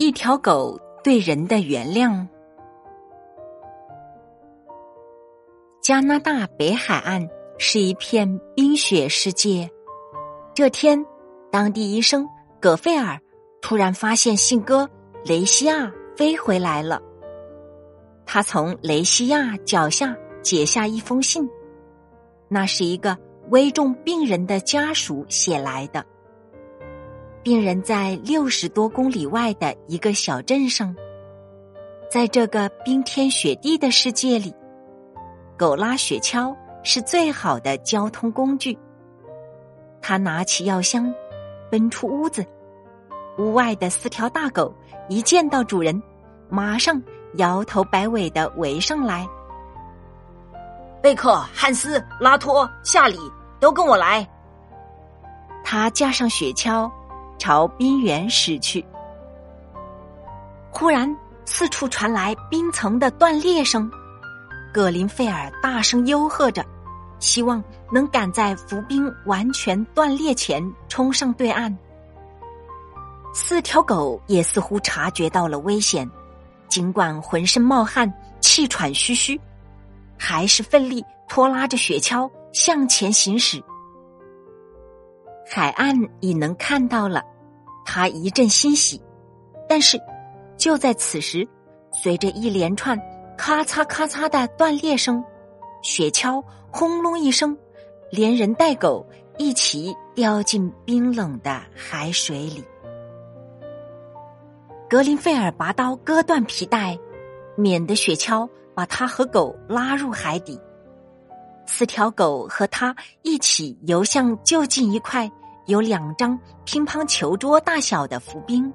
一条狗对人的原谅。加拿大北海岸是一片冰雪世界。这天，当地医生葛费尔突然发现信鸽雷西亚飞回来了。他从雷西亚脚下解下一封信，那是一个危重病人的家属写来的。病人在六十多公里外的一个小镇上，在这个冰天雪地的世界里，狗拉雪橇是最好的交通工具。他拿起药箱，奔出屋子。屋外的四条大狗一见到主人，马上摇头摆尾的围上来。贝克、汉斯、拉托、夏里，都跟我来。他架上雪橇。朝冰原驶去。忽然，四处传来冰层的断裂声。格林费尔大声吆喝着，希望能赶在浮冰完全断裂前冲上对岸。四条狗也似乎察觉到了危险，尽管浑身冒汗、气喘吁吁，还是奋力拖拉着雪橇向前行驶。海岸已能看到了，他一阵欣喜。但是，就在此时，随着一连串咔嚓咔嚓的断裂声，雪橇轰隆一声，连人带狗一起掉进冰冷的海水里。格林费尔拔刀割断皮带，免得雪橇把他和狗拉入海底。四条狗和他一起游向就近一块。有两张乒乓球桌大小的浮冰，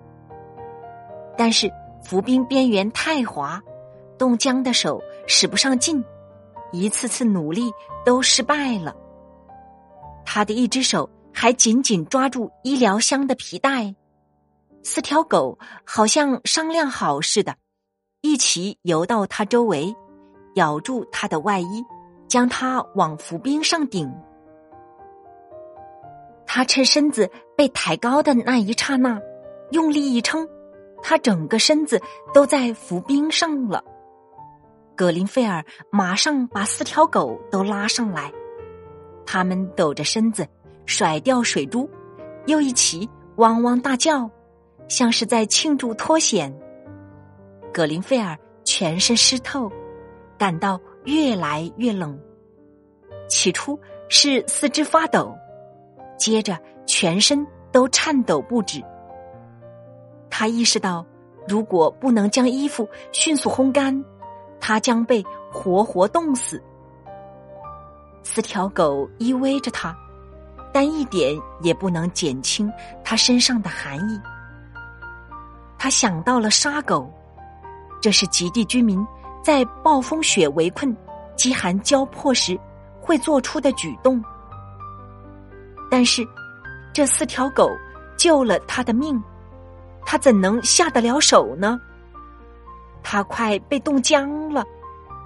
但是浮冰边缘太滑，冻僵的手使不上劲，一次次努力都失败了。他的一只手还紧紧抓住医疗箱的皮带，四条狗好像商量好似的，一起游到他周围，咬住他的外衣，将他往浮冰上顶。他趁身子被抬高的那一刹那，用力一撑，他整个身子都在浮冰上了。格林菲尔马上把四条狗都拉上来，他们抖着身子，甩掉水珠，又一起汪汪大叫，像是在庆祝脱险。格林菲尔全身湿透，感到越来越冷。起初是四肢发抖。接着，全身都颤抖不止。他意识到，如果不能将衣服迅速烘干，他将被活活冻死。四条狗依偎着他，但一点也不能减轻他身上的寒意。他想到了杀狗，这是极地居民在暴风雪围困、饥寒交迫时会做出的举动。但是，这四条狗救了他的命，他怎能下得了手呢？他快被冻僵了，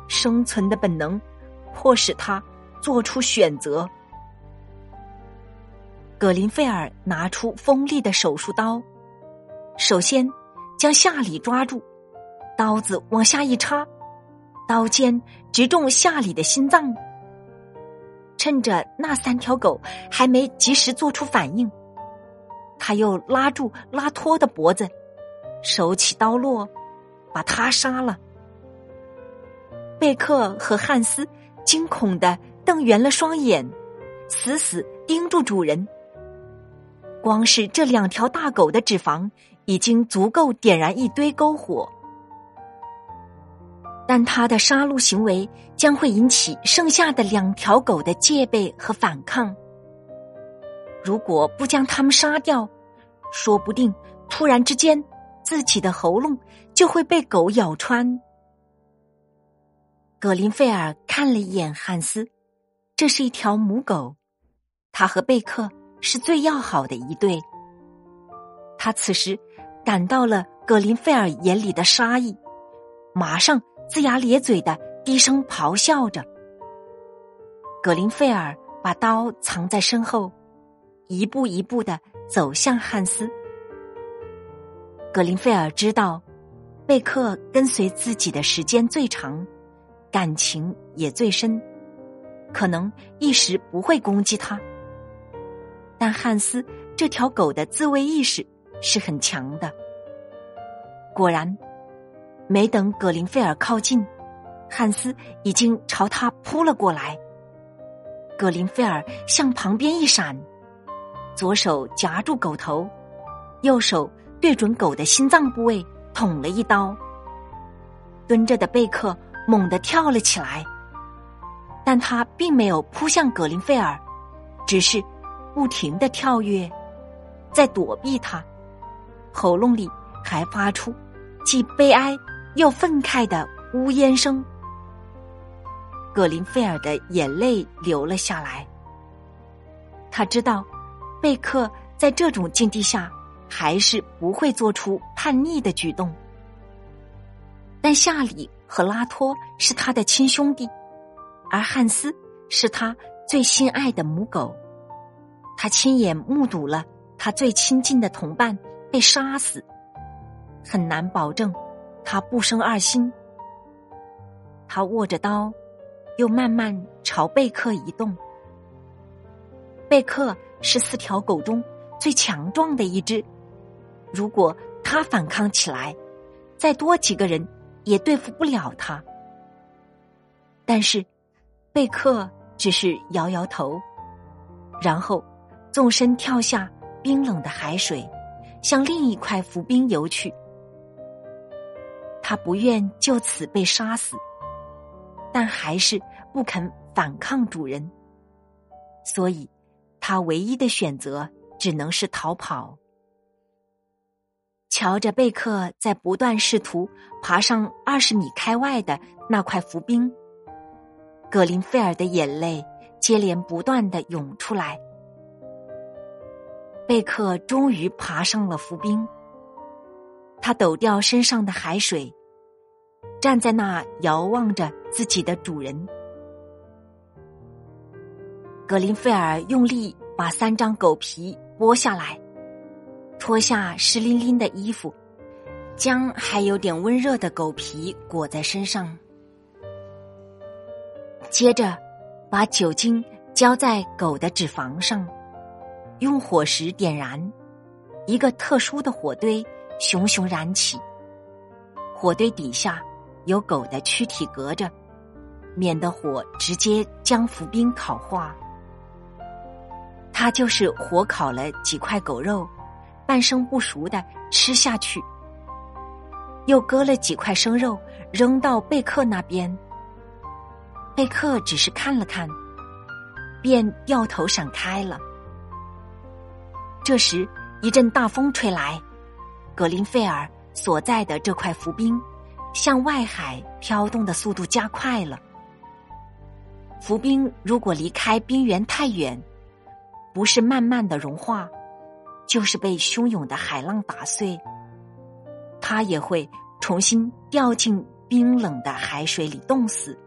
生存的本能迫使他做出选择。格林费尔拿出锋利的手术刀，首先将夏里抓住，刀子往下一插，刀尖直中夏里的心脏。趁着那三条狗还没及时做出反应，他又拉住拉托的脖子，手起刀落，把他杀了。贝克和汉斯惊恐的瞪圆了双眼，死死盯住主人。光是这两条大狗的脂肪，已经足够点燃一堆篝火。但他的杀戮行为将会引起剩下的两条狗的戒备和反抗。如果不将它们杀掉，说不定突然之间自己的喉咙就会被狗咬穿。格林费尔看了一眼汉斯，这是一条母狗，他和贝克是最要好的一对。他此时感到了格林费尔眼里的杀意，马上。龇牙咧嘴的低声咆哮着，格林费尔把刀藏在身后，一步一步的走向汉斯。格林菲尔知道，贝克跟随自己的时间最长，感情也最深，可能一时不会攻击他。但汉斯这条狗的自卫意识是很强的。果然，没等格林菲尔靠近，汉斯已经朝他扑了过来。格林菲尔向旁边一闪，左手夹住狗头，右手对准狗的心脏部位捅了一刀。蹲着的贝克猛地跳了起来，但他并没有扑向格林菲尔，只是不停的跳跃，在躲避他，喉咙里还发出既悲哀又愤慨的呜咽声。格林菲尔的眼泪流了下来。他知道，贝克在这种境地下还是不会做出叛逆的举动。但夏里和拉托是他的亲兄弟，而汉斯是他最心爱的母狗。他亲眼目睹了他最亲近的同伴被杀死，很难保证他不生二心。他握着刀。又慢慢朝贝克移动。贝克是四条狗中最强壮的一只，如果他反抗起来，再多几个人也对付不了他。但是，贝克只是摇摇头，然后纵身跳下冰冷的海水，向另一块浮冰游去。他不愿就此被杀死。但还是不肯反抗主人，所以他唯一的选择只能是逃跑。瞧着贝克在不断试图爬上二十米开外的那块浮冰，格林菲尔的眼泪接连不断的涌出来。贝克终于爬上了浮冰，他抖掉身上的海水。站在那遥望着自己的主人，格林菲尔用力把三张狗皮剥下来，脱下湿淋淋的衣服，将还有点温热的狗皮裹在身上，接着把酒精浇在狗的脂肪上，用火石点燃，一个特殊的火堆熊熊燃起，火堆底下。有狗的躯体隔着，免得火直接将浮冰烤化。他就是火烤了几块狗肉，半生不熟的吃下去，又割了几块生肉扔到贝克那边。贝克只是看了看，便掉头闪开了。这时一阵大风吹来，格林菲尔所在的这块浮冰。向外海飘动的速度加快了。浮冰如果离开冰原太远，不是慢慢的融化，就是被汹涌的海浪打碎，它也会重新掉进冰冷的海水里冻死。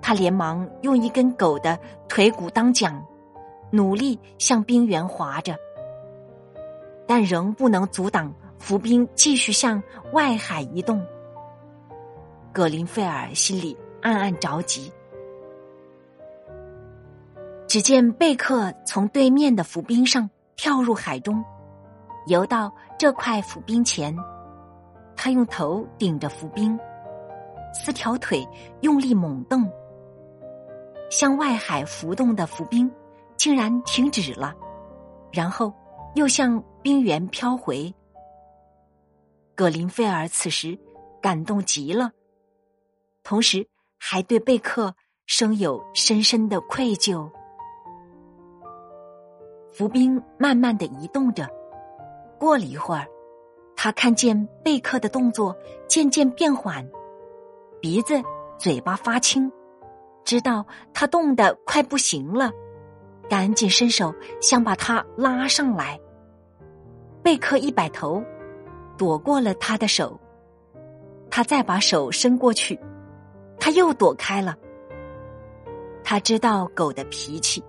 他连忙用一根狗的腿骨当桨，努力向冰原划着，但仍不能阻挡。浮冰继续向外海移动，葛林菲尔心里暗暗着急。只见贝克从对面的浮冰上跳入海中，游到这块浮冰前，他用头顶着浮冰，四条腿用力猛蹬，向外海浮动的浮冰竟然停止了，然后又向冰原飘回。格林菲尔此时感动极了，同时还对贝克生有深深的愧疚。浮冰慢慢的移动着，过了一会儿，他看见贝克的动作渐渐变缓，鼻子、嘴巴发青，知道他冻得快不行了，赶紧伸手想把他拉上来。贝克一摆头。躲过了他的手，他再把手伸过去，他又躲开了。他知道狗的脾气，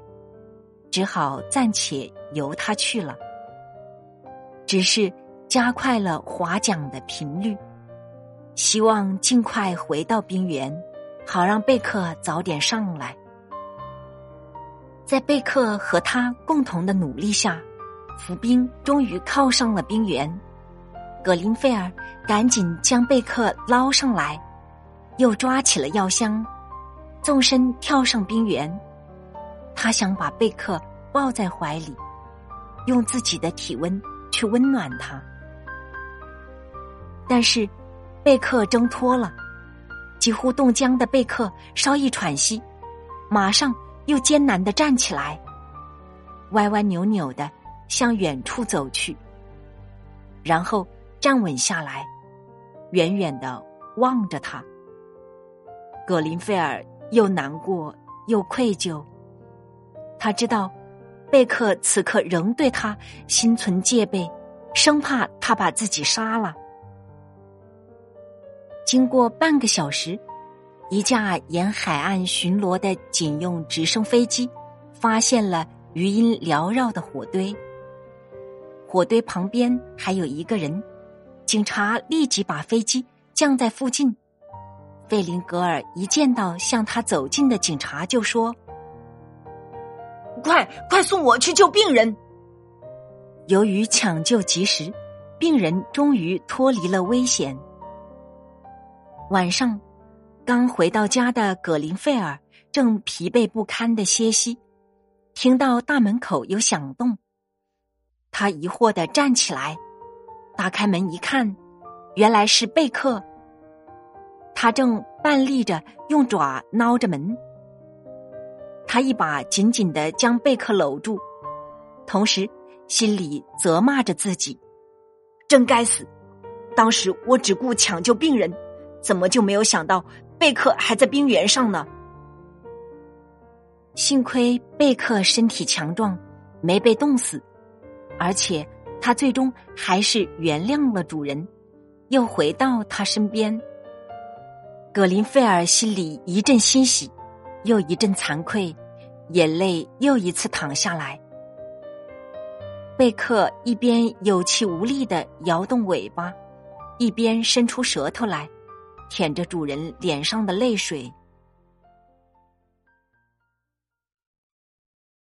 只好暂且由他去了。只是加快了划桨的频率，希望尽快回到冰原，好让贝克早点上来。在贝克和他共同的努力下，浮冰终于靠上了冰原。格林菲尔赶紧将贝克捞上来，又抓起了药箱，纵身跳上冰原。他想把贝克抱在怀里，用自己的体温去温暖他。但是，贝克挣脱了，几乎冻僵的贝克稍一喘息，马上又艰难的站起来，歪歪扭扭的向远处走去，然后站稳下来，远远的望着他。格林菲尔又难过又愧疚，他知道贝克此刻仍对他心存戒备，生怕他把自己杀了。经过半个小时，一架沿海岸巡逻的警用直升飞机发现了余音缭绕的火堆。火堆旁边还有一个人，警察立即把飞机降在附近。费林格尔一见到向他走近的警察，就说：“快快送我去救病人！”由于抢救及时，病人终于脱离了危险。晚上，刚回到家的葛林费尔正疲惫不堪的歇息，听到大门口有响动，他疑惑的站起来，打开门一看，原来是贝克。他正半立着，用爪挠着门。他一把紧紧的将贝克搂住，同时心里责骂着自己：“真该死！当时我只顾抢救病人。”怎么就没有想到贝克还在冰原上呢？幸亏贝克身体强壮，没被冻死，而且他最终还是原谅了主人，又回到他身边。格林费尔心里一阵欣喜，又一阵惭愧，眼泪又一次淌下来。贝克一边有气无力的摇动尾巴，一边伸出舌头来。舔着主人脸上的泪水。